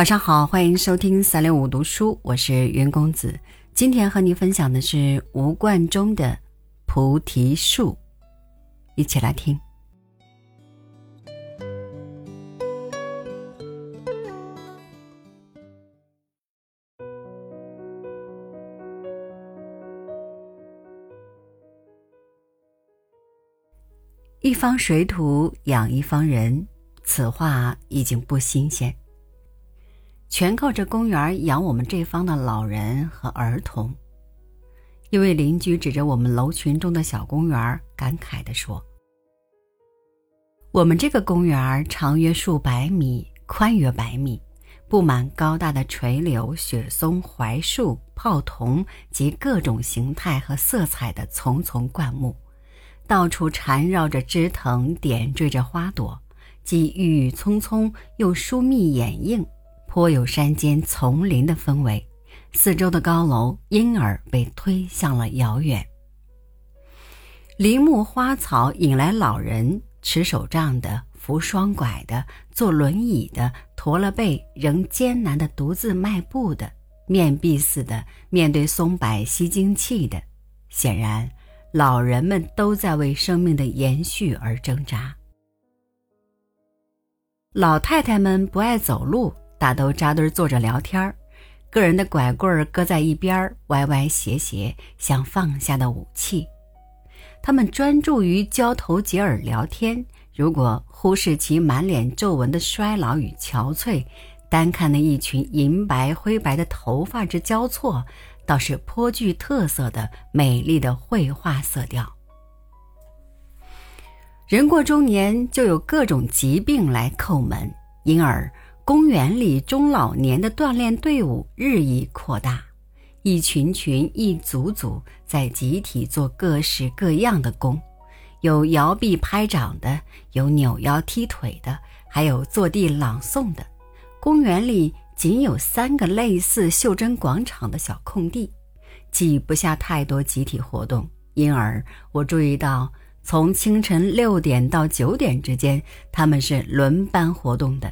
晚上好，欢迎收听三六五读书，我是云公子。今天和您分享的是吴冠中的《菩提树》，一起来听。一方水土养一方人，此话已经不新鲜。全靠这公园养我们这方的老人和儿童。一位邻居指着我们楼群中的小公园，感慨地说：“我们这个公园长约数百米，宽约百米，布满高大的垂柳、雪松、槐树、泡桐及各种形态和色彩的丛丛灌木，到处缠绕着枝藤，点缀着花朵，既郁郁葱葱，又疏密掩映。”颇有山间丛林的氛围，四周的高楼因而被推向了遥远。林木花草引来老人，持手杖的，扶双拐的，坐轮椅的，驼了背仍艰难地独自迈步的，面壁似的面对松柏吸精气的。显然，老人们都在为生命的延续而挣扎。老太太们不爱走路。大都扎堆坐着聊天儿，个人的拐棍儿搁在一边，歪歪斜斜，像放下的武器。他们专注于交头接耳聊天，如果忽视其满脸皱纹的衰老与憔悴，单看那一群银白灰白的头发之交错，倒是颇具特色的美丽的绘画色调。人过中年，就有各种疾病来叩门，因而。公园里中老年的锻炼队伍日益扩大，一群群、一组组在集体做各式各样的功，有摇臂拍掌的，有扭腰踢腿的，还有坐地朗诵的。公园里仅有三个类似袖珍广场的小空地，挤不下太多集体活动，因而我注意到，从清晨六点到九点之间，他们是轮班活动的。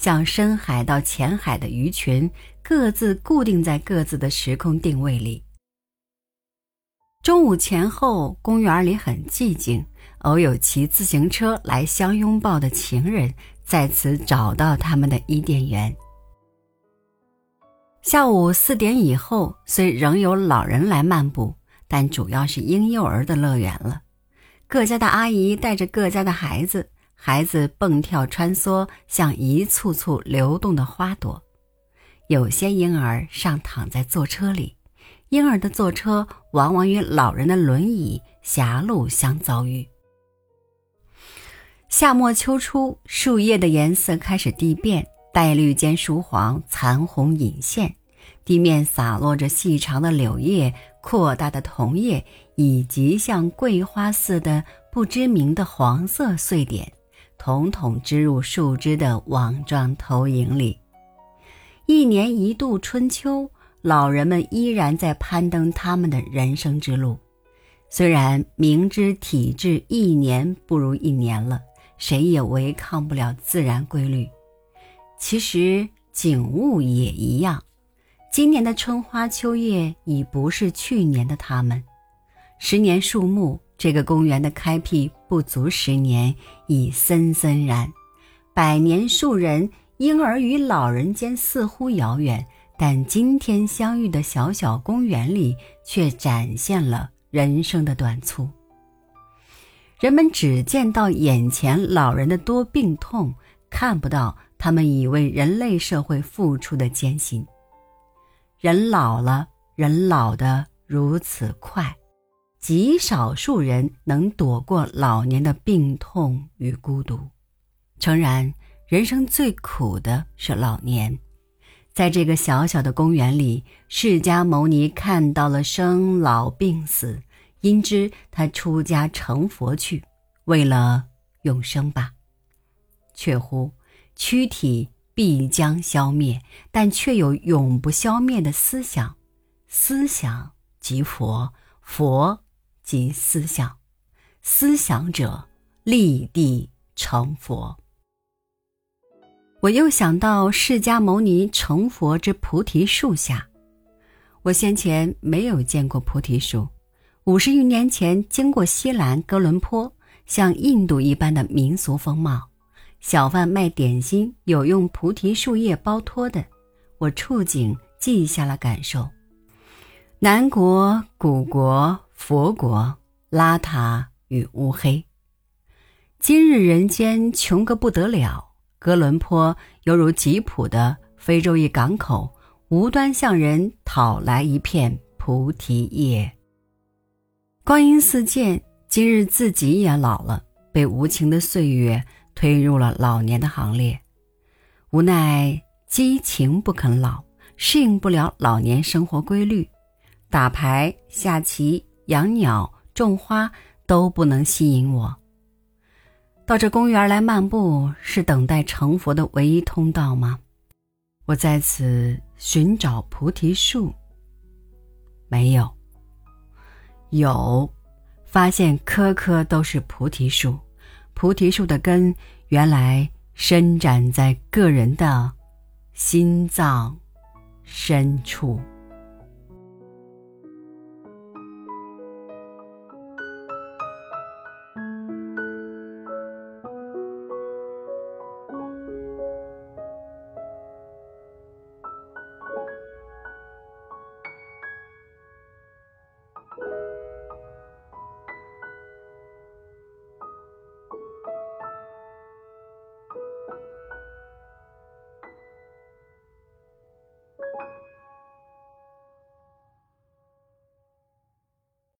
像深海到浅海的鱼群，各自固定在各自的时空定位里。中午前后，公园里很寂静，偶有骑自行车来相拥抱的情人在此找到他们的伊甸园。下午四点以后，虽仍有老人来漫步，但主要是婴幼儿的乐园了。各家的阿姨带着各家的孩子。孩子蹦跳穿梭，像一簇簇流动的花朵。有些婴儿尚躺在坐车里，婴儿的坐车往往与老人的轮椅狭路相遭遇。夏末秋初，树叶的颜色开始递变，带绿兼疏黄，残红隐现。地面洒落着细长的柳叶、扩大的桐叶，以及像桂花似的不知名的黄色碎点。统统织入树枝的网状投影里。一年一度春秋，老人们依然在攀登他们的人生之路。虽然明知体质一年不如一年了，谁也违抗不了自然规律。其实景物也一样。今年的春花秋叶已不是去年的他们。十年树木。这个公园的开辟不足十年，已森森然。百年树人，婴儿与老人间似乎遥远，但今天相遇的小小公园里，却展现了人生的短促。人们只见到眼前老人的多病痛，看不到他们已为人类社会付出的艰辛。人老了，人老得如此快。极少数人能躲过老年的病痛与孤独。诚然，人生最苦的是老年。在这个小小的公园里，释迦牟尼看到了生老病死，因之他出家成佛去，为了永生吧。却乎，躯体必将消灭，但却有永不消灭的思想，思想即佛，佛。及思想，思想者立地成佛。我又想到释迦牟尼成佛之菩提树下。我先前没有见过菩提树，五十余年前经过西兰哥伦坡，像印度一般的民俗风貌。小贩卖点心有用菩提树叶包托的，我触景记下了感受。南国、古国、佛国、邋遢与乌黑。今日人间穷个不得了。哥伦坡犹如吉普的非洲一港口，无端向人讨来一片菩提叶。光阴似箭，今日自己也老了，被无情的岁月推入了老年的行列。无奈激情不肯老，适应不了老年生活规律，打牌、下棋、养鸟、种花都不能吸引我。到这公园来漫步，是等待成佛的唯一通道吗？我在此寻找菩提树，没有。有，发现棵棵都是菩提树，菩提树的根原来伸展在个人的心脏深处。